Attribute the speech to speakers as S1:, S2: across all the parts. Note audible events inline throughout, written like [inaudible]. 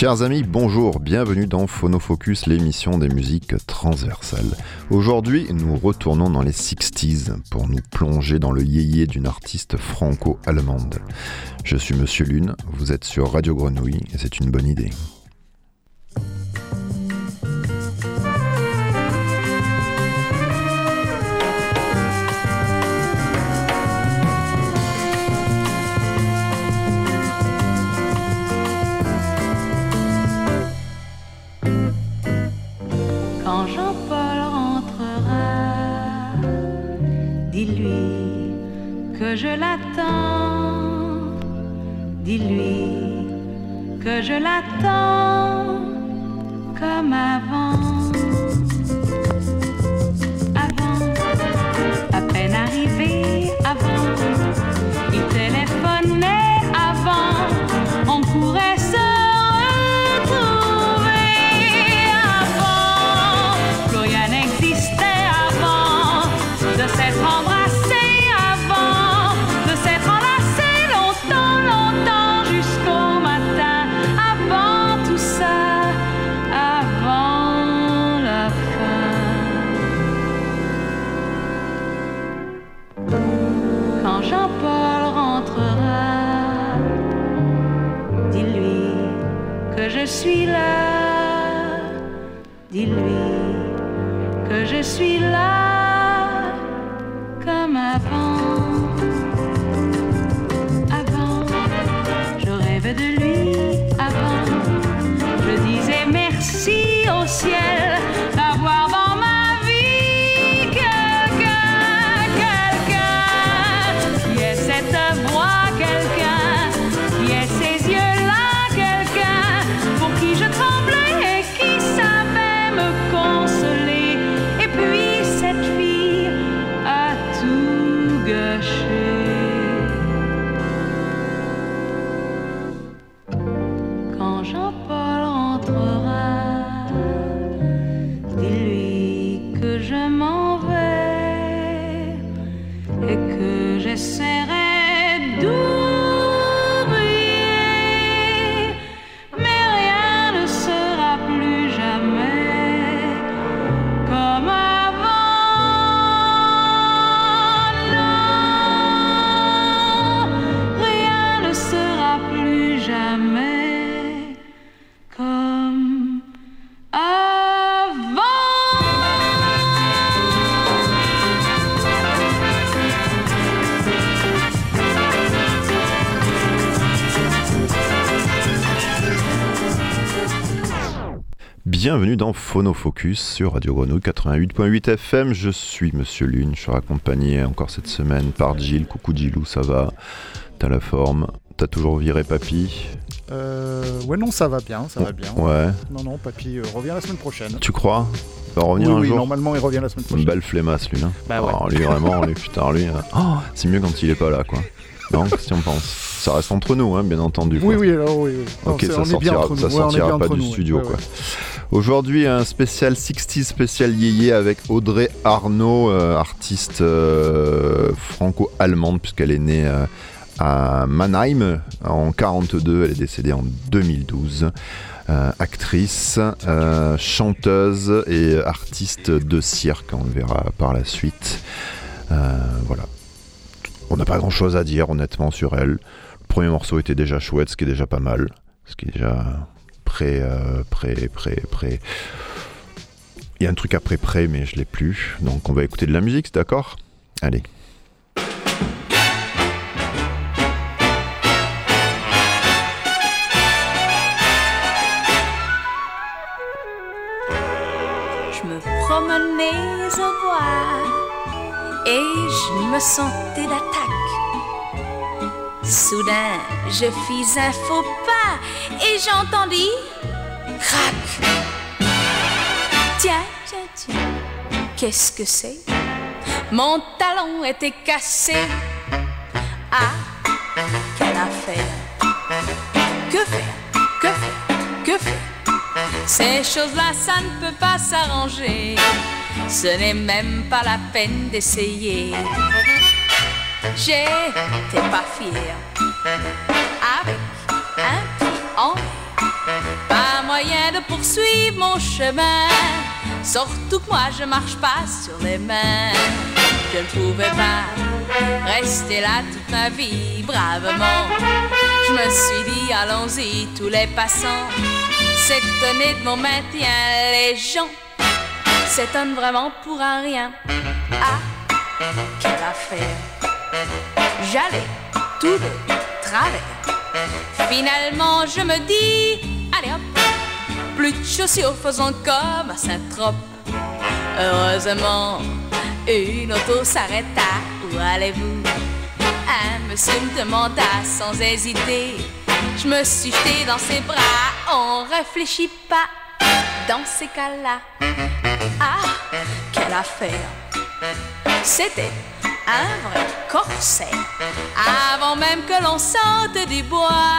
S1: Chers amis, bonjour, bienvenue dans Phonofocus, l'émission des musiques transversales. Aujourd'hui, nous retournons dans les 60s pour nous plonger dans le yéyé d'une artiste franco-allemande. Je suis Monsieur Lune, vous êtes sur Radio Grenouille et c'est une bonne idée.
S2: Suis là.
S1: Bienvenue dans Phonofocus sur Radio Grenouille 88.8 FM. Je suis Monsieur Lune, je suis accompagné encore cette semaine par Gilles. Coucou Gilou, ça va? T'as la forme? T'as toujours viré papy?
S3: Euh, ouais, non, ça va bien, ça va bien.
S1: Ouais.
S3: Non, non, papy euh, revient la semaine prochaine.
S1: Tu crois? Il va revenir
S3: oui,
S1: un
S3: oui,
S1: jour?
S3: normalement, il revient la semaine
S1: Une
S3: prochaine.
S1: belle flemmasse lui, hein
S3: Bah ouais.
S1: Oh, lui vraiment, lui, putain, lui. euh, oh, c'est mieux quand il est pas là, quoi. Non, qu'est-ce qu'on pense Ça reste entre nous, hein, bien entendu. quoi.
S3: Oui, oui, alors oui. oui. Non,
S1: Ok, ça
S3: on
S1: sortira, ça
S3: ouais, on
S1: sortira pas du
S3: nous,
S1: studio,
S3: Ouais,
S1: quoi.
S3: ouais.
S1: Aujourd'hui, un spécial 60 spécial yéyé avec Audrey Arnaud, euh, artiste euh, franco-allemande, puisqu'elle est née euh, à Mannheim en 42, elle est décédée en 2012. Euh, actrice, euh, chanteuse et artiste de cirque, on le verra par la suite. Euh, voilà. On n'a pas grand chose à dire honnêtement sur elle. Le premier morceau était déjà chouette, ce qui est déjà pas mal. Ce qui est déjà prêt, euh, prêt, prêt, prêt. Il y a un truc après prêt, mais je l'ai plus. Donc on va écouter de la musique, c'est d'accord? Allez.
S4: Et je me sentais d'attaque. Soudain, je fis un faux pas et j'entendis crac. Tiens, tiens, tiens, qu'est-ce que c'est? Mon talon était cassé. Ah, quelle affaire Que faire? Que faire? Que faire? Ces choses-là, ça ne peut pas s'arranger. Ce n'est même pas la peine d'essayer. J'étais pas fière. Avec un en l'air,
S2: moyen de poursuivre mon chemin. Surtout que moi je marche pas sur les mains. Je ne pouvais pas rester là toute ma vie bravement. Je me suis dit allons-y tous les passants s'étonner de mon maintien. Les gens s'étonnent vraiment pour un rien. Ah, quelle affaire! J'allais tout de travers. Finalement, je me dis, allez hop, plus de chaussures, faisons comme à Saint-Trope. Heureusement, une auto s'arrêta. Où allez-vous? Un monsieur me demanda sans hésiter. Je me suis jeté dans ses bras, on réfléchit pas dans ces cas-là. Ah, quelle affaire! C'était un vrai corset. Avant même que l'on sorte du bois,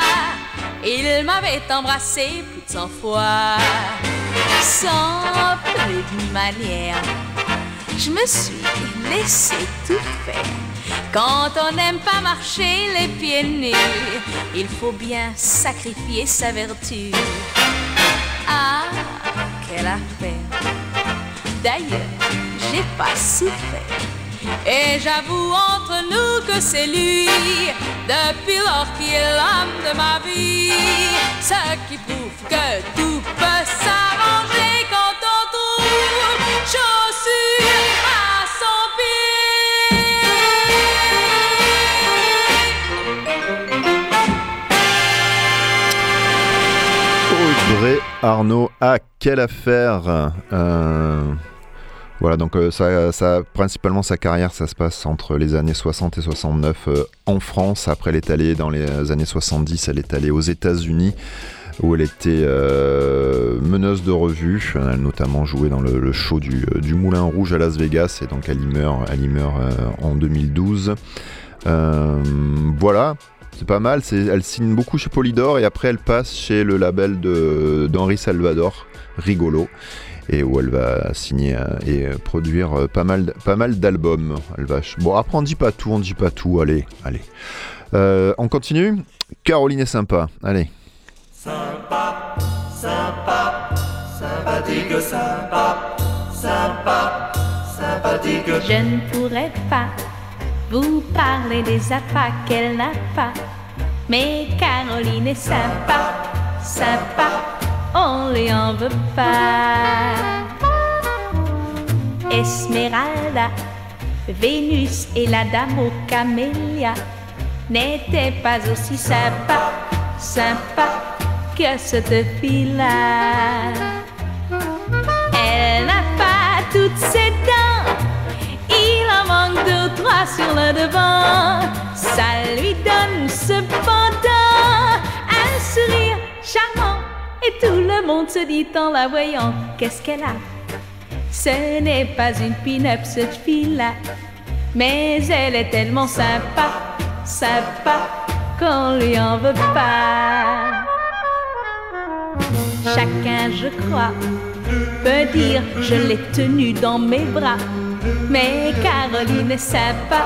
S2: il m'avait embrassé plus de cent fois. Sans plus de manière, je me suis laissé tout faire. Quand on n'aime pas marcher les pieds nus, il faut bien sacrifier sa vertu. D'ailleurs, j'ai pas souffert. Et j'avoue entre nous que c'est lui, depuis lors qui est l'homme de ma vie. Ce qui prouve que tout peut s'arranger quand on trouve chaussures
S1: Arnaud, ah, quelle affaire euh, Voilà, donc euh, ça, principalement sa carrière, ça se passe entre les années 60 et 69 euh, en France. Après, elle est allée dans les années 70, elle est allée aux États-Unis où elle était meneuse de revue. Elle a notamment joué dans le, show du, Moulin Rouge à Las Vegas et donc elle y meurt, en 2012. Euh, voilà, c'est pas mal. c'est- Elle signe beaucoup chez Polydor et après elle passe chez le label de- d'Henri Salvador, Rigolo, et où elle va signer euh, et euh, produire euh, pas mal, pas mal d'albums. Elle va. ch- Bon, après on dit pas tout, on dit pas tout. Allez, allez. Euh, on continue. Caroline est sympa. Allez.
S2: Je ne pourrais pas vous parler des appâts qu'elle n'a pas. Mais Caroline est sympa, sympa, on lui en veut pas. Esmeralda, Vénus et la dame aux camélias n'étaient pas aussi sympas, sympas que cette fille-là. Elle n'a pas toutes ses dents. Deux, trois sur le devant. Ça lui donne cependant un sourire charmant. Et tout le monde se dit en la voyant qu'est-ce qu'elle a? Ce n'est pas une pin-up cette fille-là. Mais elle est tellement sympa, sympa qu'on lui en veut pas. Chacun, je crois, peut dire je l'ai tenue dans mes bras. Mais Caroline est sympa,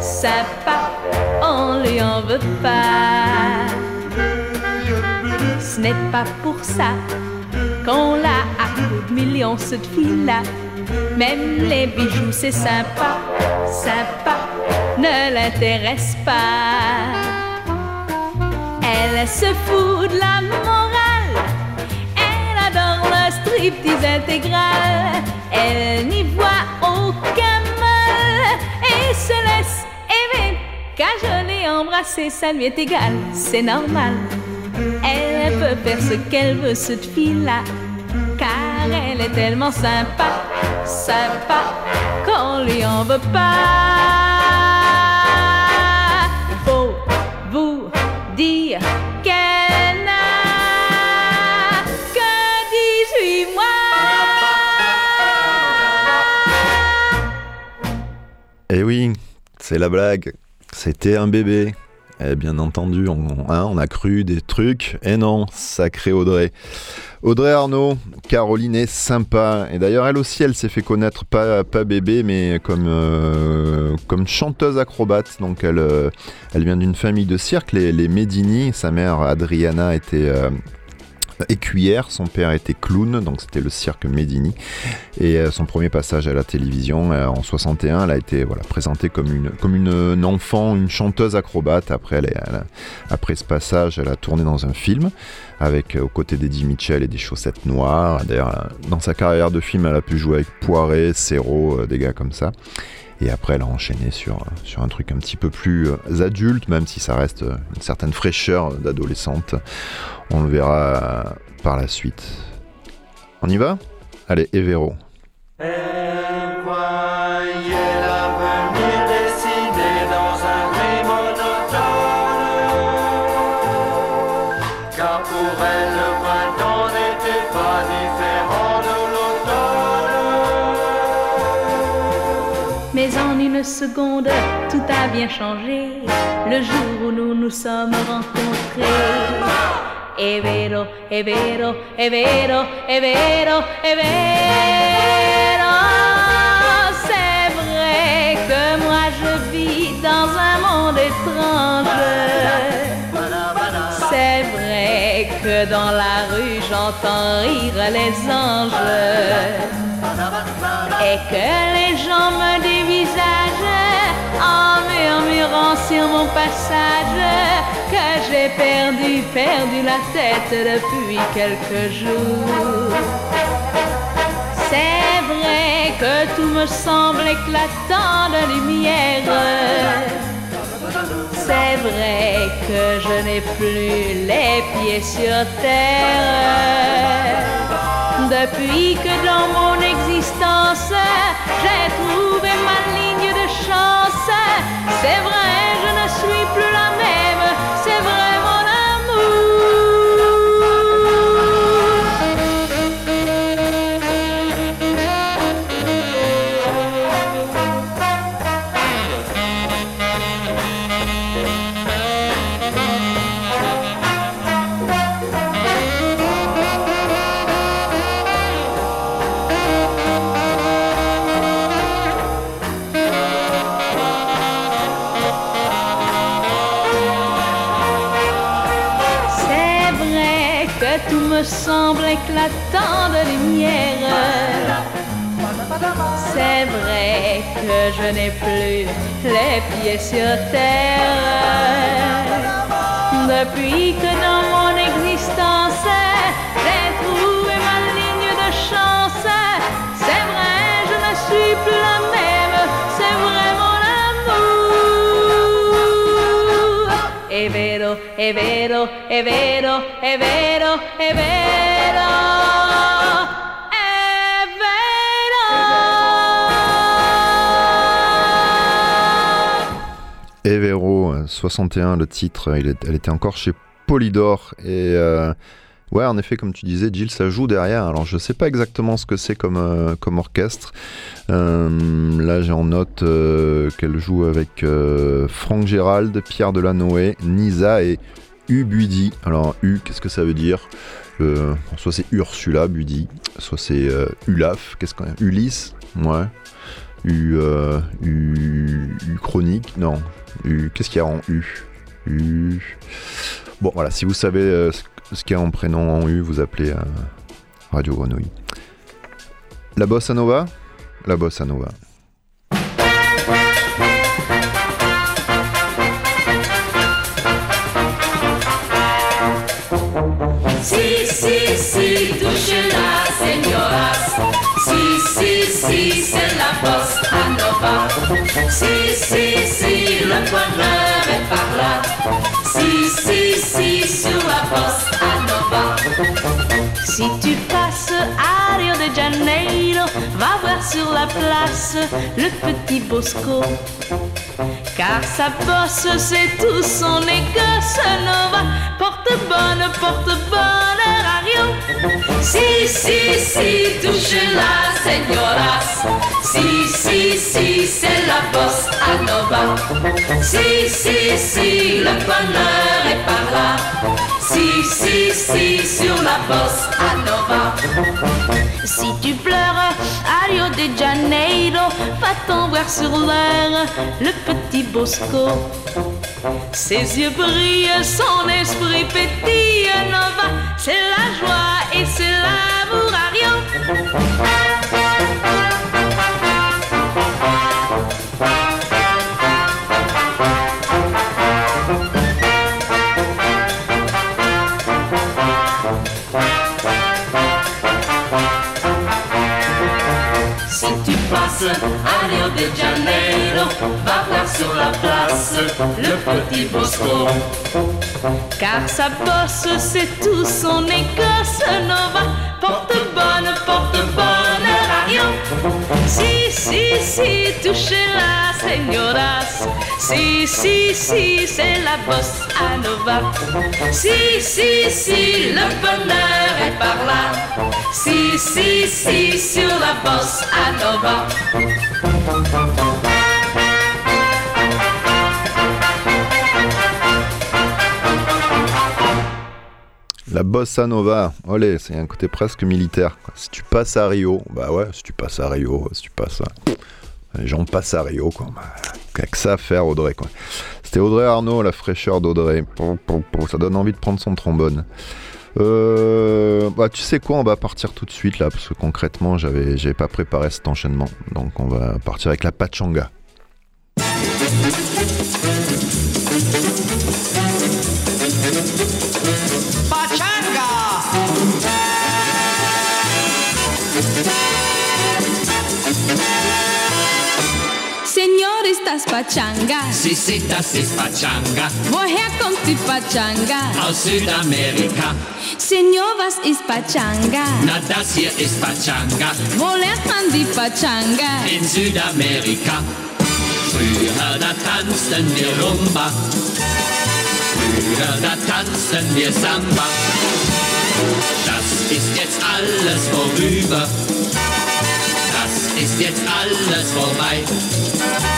S2: sympa, on lui en veut pas. Ce n'est pas pour ça qu'on l'a à coups de millions cette fille-là. Même les bijoux, c'est sympa, sympa, ne l'intéresse pas. Elle se fout de la morale. Elle adore le striptease intégral. Elle n'y voit et se laisse aimer. Cajoler, embrasser, ça lui est égal, c'est normal. Elle peut faire ce qu'elle veut, cette fille-là. Car elle est tellement sympa, sympa, qu'on lui en veut pas.
S1: C'est la blague. C'était un bébé. Eh bien entendu, on, hein, on a cru des trucs. Et non, sacré Audrey. Audrey Arnaud, Caroline est sympa. Et d'ailleurs, elle aussi, elle s'est fait connaître pas, bébé, mais comme, euh, comme chanteuse acrobate. Donc, elle, euh, elle vient d'une famille de cirque, les, les Medini. Sa mère, Adriana, était. euh, écuyère. Son père était clown, donc c'était le cirque Medini. Et euh, son premier passage à la télévision euh, en 61, elle a été voilà, présentée comme une, comme une, une enfant, une chanteuse acrobate. Après, après ce passage, elle a tourné dans un film avec euh, aux côtés d'Eddie Mitchell et des chaussettes noires. D'ailleurs, euh, dans sa carrière de film, elle a pu jouer avec Poiré, Serrault, euh, des gars comme ça. Et après, elle a enchaîné sur, un truc un petit peu plus euh, adulte, même si ça reste euh, une certaine fraîcheur d'adolescente. On le verra euh, par la suite. On y va? Allez, Evero.
S2: Seconde, tout a bien changé le jour où nous nous sommes rencontrés. È vero, è vero, è. C'est vrai que moi je vis dans un monde étrange. C'est vrai que dans la rue j'entends rire les anges et que les gens me dévisagent en sur mon passage que j'ai perdu, perdu la tête depuis quelques jours. C'est vrai que tout me semble éclatant de lumière. C'est vrai que je n'ai plus les pieds sur terre. Depuis que dans mon existence j'ai trouvé ma chance, c'est vrai, je ne suis plus éclatant de lumière. C'est vrai que je n'ai plus les pieds sur terre. Depuis que dans mon existence j'ai trouvé ma ligne de chance, c'est vrai, je ne suis plus la même, c'est vrai mon amour. Vero, vero.
S1: Evero, euh, 61, le titre, il elle était encore chez Polydor. Et euh, ouais, en effet, comme tu disais, Jill, ça joue derrière. Alors, je sais pas exactement ce que c'est comme, euh, comme orchestre. Euh, là, j'ai en note euh, qu'elle joue avec euh, Franck Gérald, Pierre Delanoë, Nisa et U Budi. Alors, U, qu'est-ce que ça veut dire? Euh, Soit c'est Ursula Budi, soit c'est euh, Ulaf, qu'est-ce qu'on Ulysse? Ouais. U, euh, U, U chronique, non. U, qu'est-ce qu'il y a en U? U. Bon, voilà, si vous savez euh, ce qu'il y a en prénom en U, vous appelez euh, Radio Grenouille. La bossa nova? La bossa nova.
S5: Si, c'est la bossa nova. Si, si, si, le bonheur est par là. Si, si, si, sur la bossa nova.
S2: Si tu passes à Janeiro, va voir sur la place le petit Bosco. Car sa bosse, c'est tout son écosse nova. Porte bonne, porte bonheur à Rio.
S5: Si, si, si, touche-la, señoras. Si, si, si, c'est la bossa nova. Si, si, si, le bonheur est par là. Si, si, si, sur la bossa nova.
S2: Si tu pleures à Rio de Janeiro, va-t'en voir sur l'air le petit Bosco. Ses yeux brillent, son esprit pétille, Nova, c'est la joie et c'est l'amour à Rio.
S6: À Rio de Janeiro, va voir sur la place le petit Bosco.
S2: Car sa bosse, c'est tout son Écosse Nova. Porte bonne, porte bonne Rio. Si, si, si, touchez-la, señoras. Si, si, si, c'est la bosse à Nova. Si, si, si, le bonheur est par là. Si, si, si, sur la bosse à Nova.
S1: La bossa nova, olé, c'est un côté presque militaire. Si tu passes à Rio, bah ouais, si tu passes à Rio, si tu passes à... Les gens passent à Rio, quoi. Bah, que ça à faire, Audrey, quoi? C'était Audrey Arnaud, la fraîcheur d'Audrey. Ça donne envie de prendre son trombone. Euh, bah, tu sais quoi, on va partir tout de suite là, parce que concrètement, j'avais, j'avais pas préparé cet enchaînement. Donc, on va partir avec la pachanga.
S2: Pachanga.
S6: Si, si, das ist Pachanga
S2: Woher kommt die Pachanga?
S6: aus Südamerika.
S2: Señor, was ist Pachanga?
S6: Na, das hier ist Pachanga
S2: Wo lernt man die Pachanga?
S6: in Südamerika. Früher, da tanzten wir Rumba. Früher, da tanzten wir Samba. Das ist jetzt alles vorüber. Das ist jetzt alles vorbei.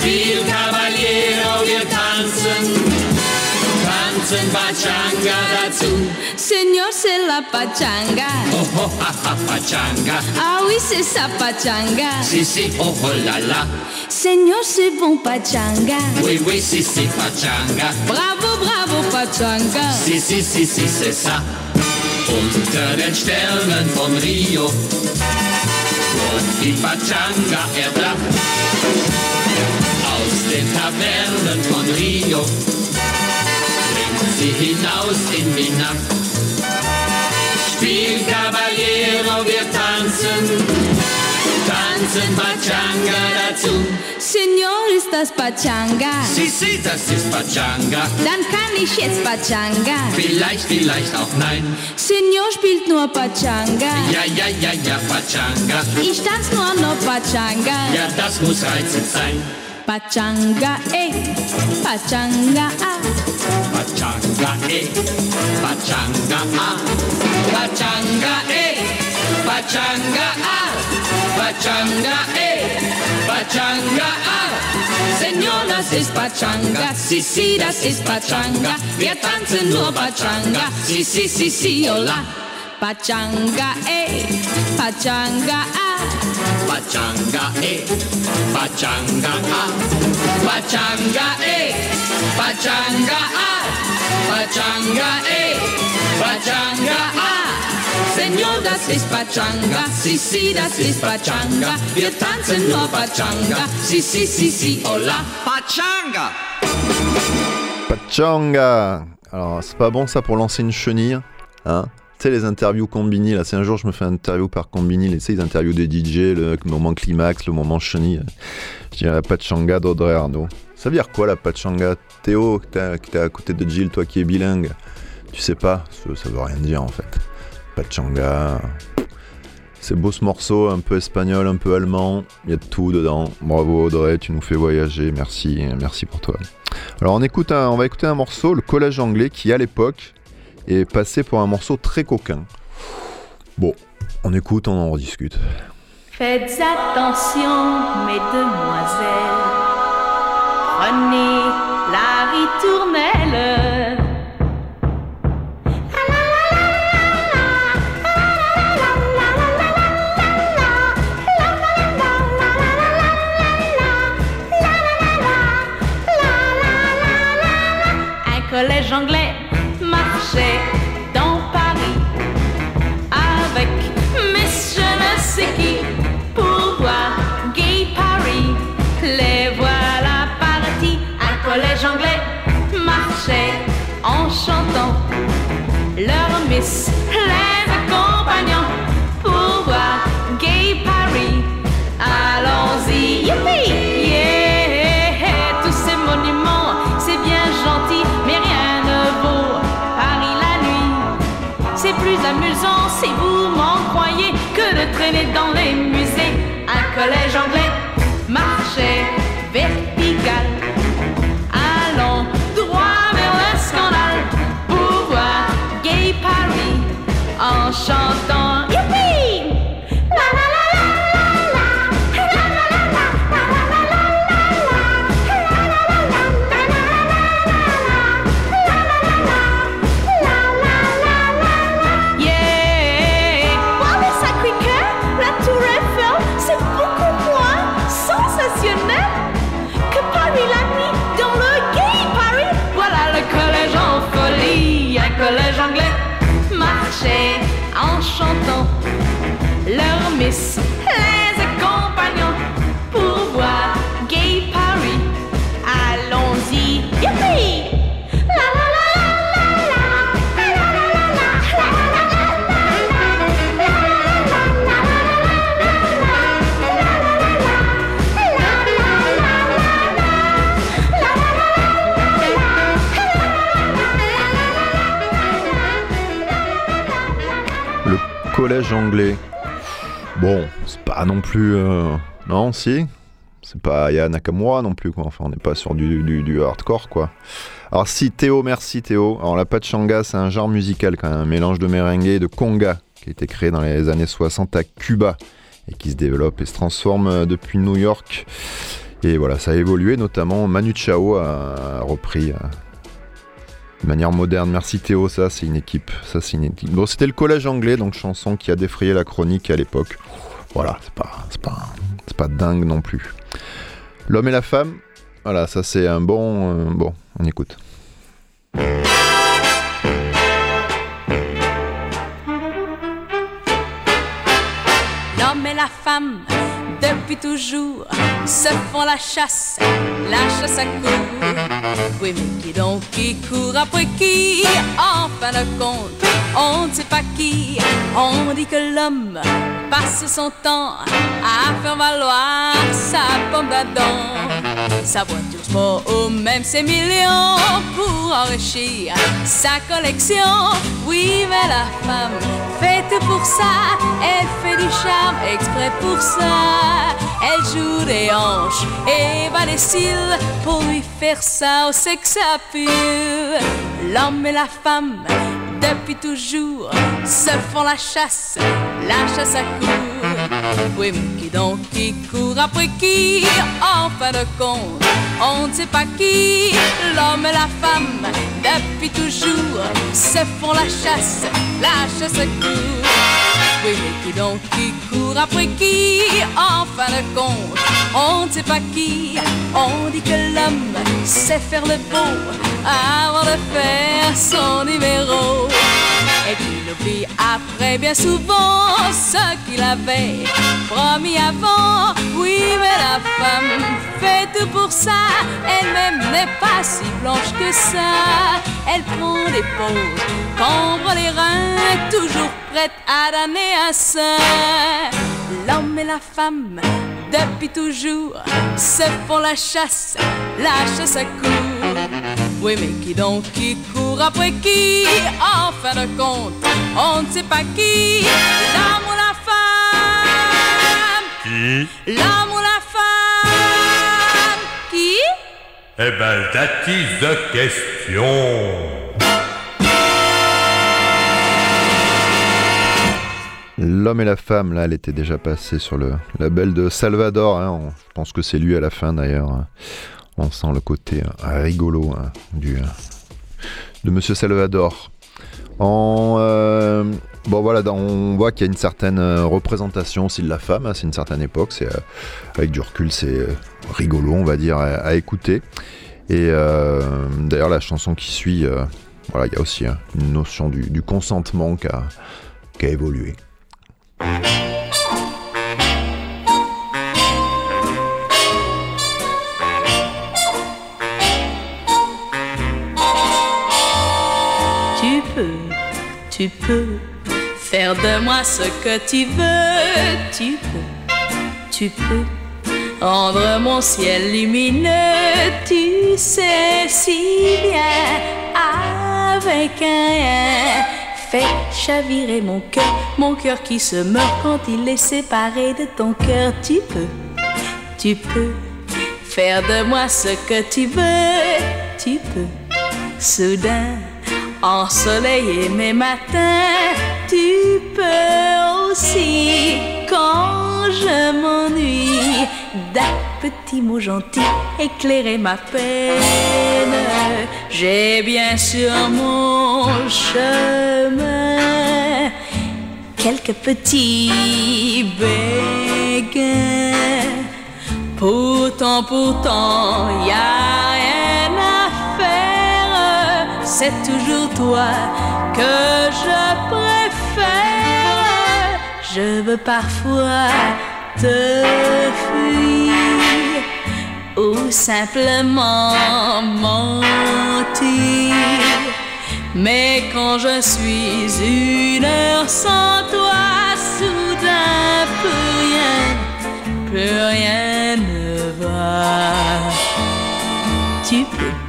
S6: Spiel Caballero, wir tanzen. Tanzen Pachanga dazu.
S2: Señor, c'est la Pachanga.
S6: Oh, oh, ha, ha, Pachanga.
S2: Ah oui, c'est ça, Pachanga.
S6: Si, si, oh, oh, la, la.
S2: Señor, c'est bon, Pachanga.
S6: Oui, oui, si, si, Pachanga.
S2: Bravo, bravo, Pachanga.
S6: Si, si, si, si, c'est ça. Unter den Sternen von Rio wird die Pachanga erdacht. Den Tavernen von Rio bringt sie hinaus in die Nacht. Spiel Caballero, wir tanzen, tanzen Pachanga dazu.
S2: Señor, ist das Pachanga?
S6: Si, si, das ist Pachanga.
S2: Dann kann ich jetzt Pachanga.
S6: Vielleicht, vielleicht auch nein.
S2: Señor spielt nur Pachanga.
S6: Ja, ja, ja, ja, Pachanga.
S2: Ich tanz nur noch Pachanga.
S6: Ja, das muss reizend sein.
S2: Pachanga, eh, Pachanga, ah.
S6: Pachanga, eh, Pachanga, ah. Pachanga, eh, Pachanga, ah. Pachanga, eh, Pachanga, ah. Señor, das ist Pachanga. Si, si, das ist Pachanga. Wir tanzen nur Pachanga. Si, si, si, si, hola.
S2: Pachanga, eh, Pachanga, ah.
S6: Pachanga, eh, Pachanga, ah. Pachanga, eh, Pachanga, ah. Pachanga, eh, Pachanga, ah.
S2: Señor, das ist Pachanga. Si, si, das ist Pachanga. Wir tanzen nur Pachanga.
S6: Si, si, si, si, hola.
S7: Pachanga
S1: Pachanga Alors, c'est pas bon ça pour lancer une chenille, hein tu sais, les interviews Combini, là, c'est un jour, je me fais une interview par Combini, sais, les interviews des DJ, le moment climax, le moment chenille. Je dirais la Pachanga d'Audrey Arnaud. Ça veut dire quoi, la Pachanga? Théo, que t'es à côté de Jill, toi qui es bilingue, tu sais pas, ça, veut rien dire en fait. Pachanga. C'est beau ce morceau, un peu espagnol, un peu allemand, il y a de tout dedans. Bravo Audrey, tu nous fais voyager, merci, merci pour toi. Alors on, écoute on va écouter un morceau, le collège anglais, qui à l'époque est passé pour un morceau très coquin. Bon, on écoute, on en rediscute.
S2: Faites attention, mesdemoiselles. Prenez la ritournelle.
S8: collège anglais marchait anglais.
S1: Bon, c'est pas non plus. euh, Non, si. C'est pas Aya Nakamura non plus, quoi. Enfin, on n'est pas sur du, du- hardcore, quoi. Alors, si, Théo, merci Théo. Alors, la pachanga, c'est un genre musical, quand même. Un mélange de merengue et de conga, qui a été créé dans les années 60 à Cuba et qui se développe et se transforme euh, depuis New York. Et voilà, ça a évolué, notamment Manu Chao a repris. De manière moderne. Merci Théo, ça c'est une équipe. Ça c'est une équipe. Bon, c'était le collège anglais, donc chanson qui a défrayé la chronique à l'époque. Voilà, c'est pas, c'est pas, c'est dingue non plus. L'homme et la femme. Voilà, ça c'est un bon, euh, bon, on écoute.
S2: L'homme et la femme, toujours, se font la chasse, la chasse à court. Oui, mais qui donc qui court après qui? En fin de compte, on ne sait pas qui. On dit que l'homme passe son temps à faire valoir sa pomme d'Adam. Sa voiture ou même ses millions pour enrichir sa collection. Oui, mais la femme fait tout pour ça. Elle fait du charme exprès pour ça. Elle joue des hanches et bat des cils pour lui faire ça au sex appeal. L'homme et la femme, depuis toujours, se font la chasse, la chasse à court. Oui, qui donc qui court après qui? En fin de compte, on ne sait pas qui. L'homme et la femme, depuis toujours, se font la chasse, la chasse à court. Qui donc qui court après qui? En fin de compte, on ne sait pas qui. On dit que l'homme sait faire le beau avant de faire son numéro. Oublie après bien souvent ce qu'il avait promis avant. Oui, mais la femme fait tout pour ça. Elle-même n'est pas si blanche que ça. Elle prend des pauses, cambre les reins, toujours prête à donner un sein. L'homme et la femme, depuis toujours, se font la chasse, la chasse à court. Oui, mais qui donc qui court après qui? En fin de compte, on ne sait pas qui. L'homme ou la femme
S7: Qui?
S2: L'homme ou la femme Qui?
S7: Eh ben, that is the question.
S1: L'homme et la femme, là, elle était déjà passée sur le label de Salvador. hein. Je pense que c'est lui à la fin d'ailleurs. On sent le côté euh, rigolo hein, du, euh, de Monsieur Salvador. Euh, on voit qu'il y a une certaine représentation aussi de la femme. hein, c'est une certaine époque. C'est avec du recul, c'est rigolo, on va dire, à, écouter. Et d'ailleurs, la chanson qui suit, voilà, il y a aussi hein, une notion du, consentement qui a évolué.
S2: Tu peux faire de moi ce que tu veux. Tu peux, tu peux rendre mon ciel lumineux. Tu sais si bien avec un. Fais chavirer mon cœur, mon cœur qui se meurt quand il est séparé de ton cœur. Tu peux, tu peux faire de moi ce que tu veux. Tu peux soudain ensoleiller mes matins. Tu peux aussi, quand je m'ennuie, d'un petit mot gentil éclairer ma peine. J'ai bien sur mon chemin quelques petits béguins. Pourtant, pourtant, y a. C'est toujours toi que je préfère. Je veux parfois te fuir ou simplement mentir. Mais quand je suis une heure sans toi, soudain plus rien, plus rien ne va. Tu peux,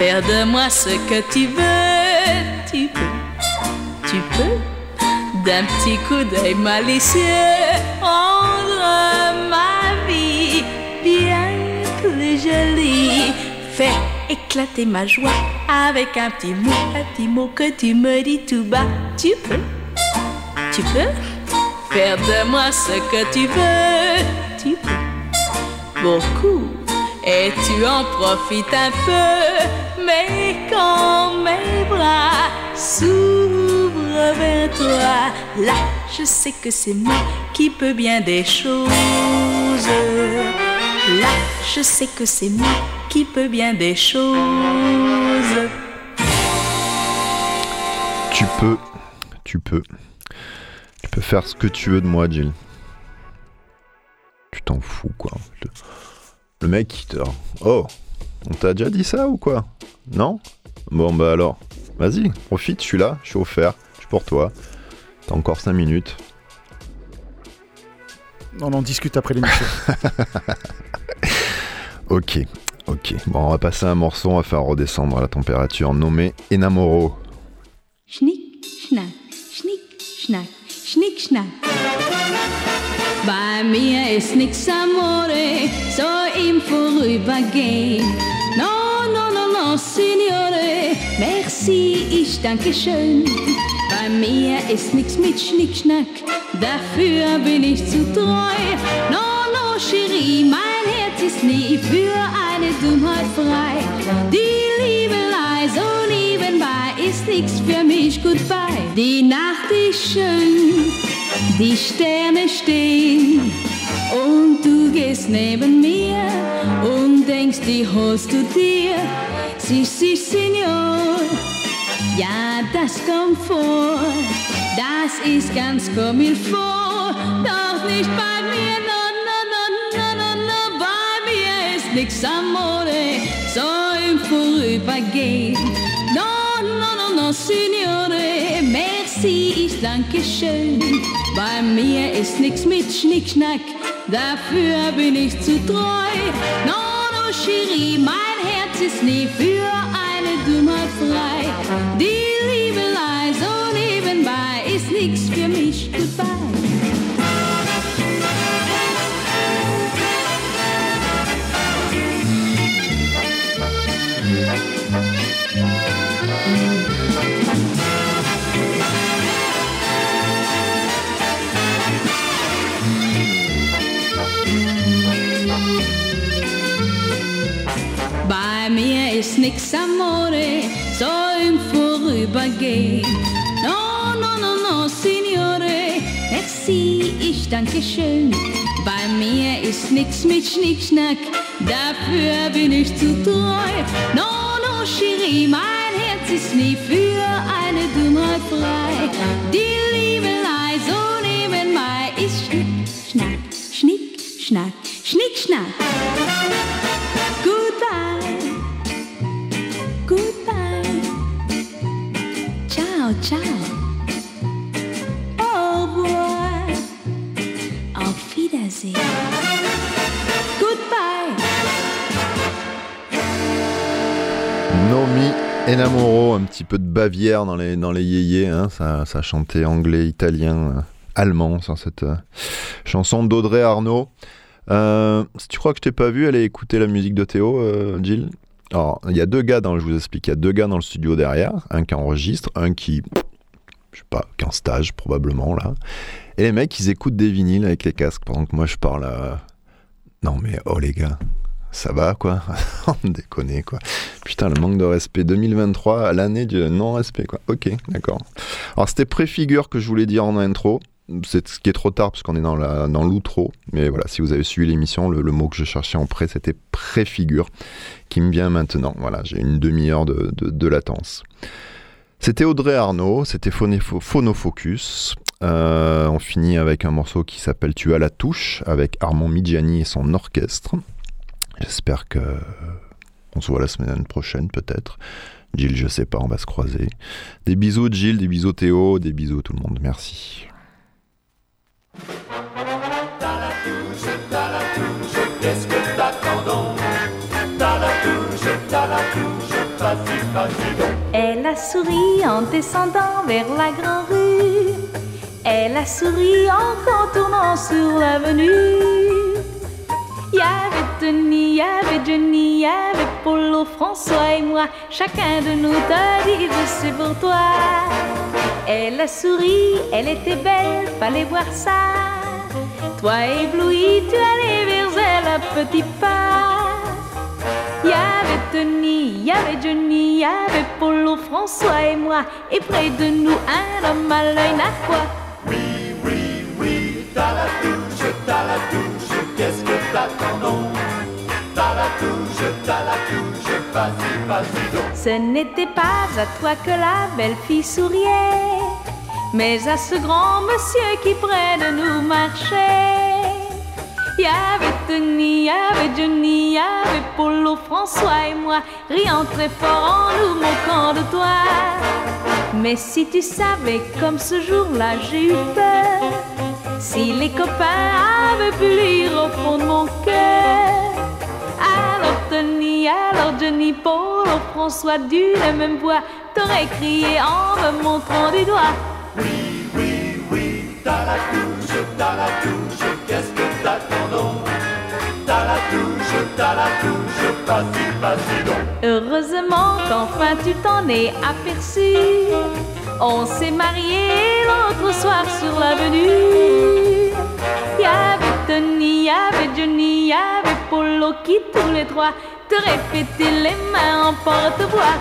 S2: faire de moi ce que tu veux, tu peux, tu peux d'un petit coup d'œil malicieux rendre ma vie bien plus jolie. Fais éclater ma joie avec un petit mot, un petit mot que tu me dis tout bas. Tu peux, tu peux faire de moi ce que tu veux, tu peux beaucoup et tu en profites un peu. Mais quand mes bras s'ouvrent vers toi, là je sais que c'est moi qui peux bien des choses. Là je sais que c'est moi qui peux bien des choses.
S1: Tu peux, tu peux, tu peux faire ce que tu veux de moi, Jill. Tu t'en fous, quoi. Le, le mec, il te... Oh, on t'a déjà dit ça ou quoi? Non? Bon, bah alors, vas-y, profite, je suis là, je suis offert, je suis pour toi. T'as encore 5 minutes.
S3: On en discute après l'émission. [laughs]
S1: Ok, ok. Bon, on va passer un morceau, on va faire redescendre la température nommé Enamoro.
S9: Schnick, schnack, schnick, schnack, schnick, schnack. Bei mir ist nix amore, so im Vorübergehen. No, no, no, no, Signore, merci, ich danke schön. Bei mir ist nix mit Schnickschnack, dafür bin ich zu treu. No, no, Cherie, mein Herz ist nie für eine Dummheit frei. Die Liebelei so nebenbei ist nix für mich goodbye. Die Nacht ist schön, die Sterne stehen und du gehst neben mir und denkst, die holst du dir. Si, si, Signor, ja, das kommt vor, das ist ganz komisch vor, doch nicht bei mir, no, no, no, no, no, no, bei mir ist nix amore, so im Vorübergehen. No, no, no, no, Signore, merci, ich danke schön. Bei mir ist nix mit Schnickschnack, dafür bin ich zu treu. No, no, Cherie, mein Herz ist nie für eine Dummheit frei. Die nix amore, so im Vorübergehen. No, no, no, no, Signore, merci, ich danke schön. Bei mir ist nix mit Schnickschnack, dafür bin ich zu treu. No, no, Chérie, mein Herz ist nie für eine Dummheit frei. Die Liebelei so nebenbei ist Schnick, Schnack, Schnick, Schnack, Schnick, Schnack.
S1: Enamoro, un petit peu de Bavière dans les, dans les yéyés, hein, ça, ça chantait anglais, italien, euh, allemand sur cette euh, chanson d'Audrey Arnaud. Euh, si tu crois que je t'ai pas vu aller écouter la musique de Théo, Jill Alors, il y a deux gars dans, je vous explique, il y a deux gars dans le studio derrière, un qui enregistre, un qui, je sais pas, en stage probablement là. Et les mecs, ils écoutent des vinyles avec les casques pendant que moi je parle. Non mais oh les gars, ça va quoi [laughs] On déconne quoi. Putain, le manque de respect. 2023, l'année du non-respect quoi. Ok, d'accord. Alors c'était préfigure que je voulais dire en intro. C'est ce qui est trop tard parce qu'on est dans l'outro. Mais voilà, si vous avez suivi l'émission, le, le mot que je cherchais en pré, c'était préfigure, qui me vient maintenant. Voilà, j'ai une demi-heure de, latence. C'était Audrey Arnaud, c'était Phonofocus. Euh, on finit avec un morceau qui s'appelle Tu as la touche, avec Armand Midjani et son orchestre. J'espère que on se voit la semaine prochaine peut-être. Gilles, je sais pas, on va se croiser. Des bisous Gilles, des bisous Théo, des bisous tout le monde. Merci.
S2: Elle a souri en descendant vers la grande rue. Elle a souri en contournant sur l'avenue. Y avait Denis, y avait Johnny, avait Polo, François et moi. Chacun de nous t'a dit je sais pour toi. Elle a souri, elle était belle, fallait voir ça. Toi ébloui, tu allais vers elle à petits pas. Y avait Denis, y avait Johnny, y avait Polo, François et moi. Et près de nous, un homme à l'œil narquois.
S10: Oui, oui, oui, t'as la touche, t'as la touche, qu'est-ce que t'attends
S2: Ce n'était pas à toi que la belle fille souriait, mais à ce grand monsieur qui près de nous marchait. Y avait Tony, y avait Johnny, y avait Polo, François et moi, riant très fort en nous moquant de toi. Mais si tu savais comme ce jour-là j'ai eu peur, si les copains avaient pu lire au fond de mon cœur. Alors Tony, alors Johnny, Paul, François d'une même voix T'aurais crié en me montrant du doigt.
S10: Oui, oui, oui, t'as la touche, t'as la touche, qu'est-ce que t'attends donc T'as la touche, t'as la touche, vas-y, vas-y donc.
S2: Heureusement qu'enfin tu t'en es aperçu. On s'est mariés l'autre soir sur l'avenue. Y avait Tony, y avait Johnny, avait Polo qui tous les trois Te répétaient les mains en porte-voix